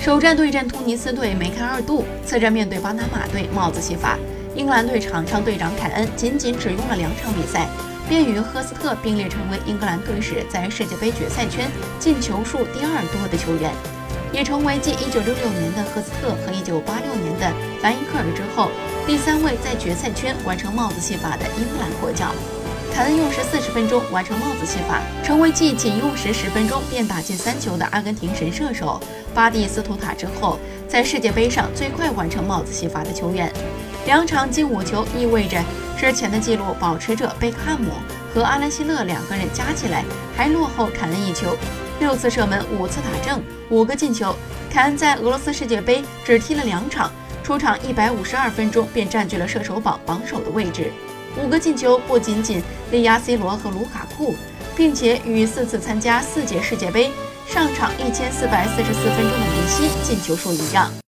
首战对阵突尼斯队梅开二度，次战面对巴拿马队帽子戏法。英格兰队场上队长凯恩仅仅只用了两场比赛，便与赫斯特并列成为英格兰队史在世界杯决赛圈进球数第二多的球员，也成为继1966年的赫斯特和1986年的兰因克尔之后，第三位在决赛圈完成帽子戏法的英格兰国脚。凯恩用时四十分钟完成帽子戏法，成为继仅用时十分钟便打进三球的阿根廷神射手巴蒂斯图塔之后，在世界杯上最快完成帽子戏法的球员。两场进五球意味着之前的纪录保持者贝克汉姆和阿兰希勒两个人加起来还落后凯恩一球。六次射门，五次打正，五个进球。凯恩在俄罗斯世界杯只踢了两场，出场一百五十二分钟便占据了射手榜榜首的位置。五个进球不仅仅力压 C 罗和卢卡库，并且与四次参加四届世界杯、上场一千四百四十四分钟的梅西进球数一样。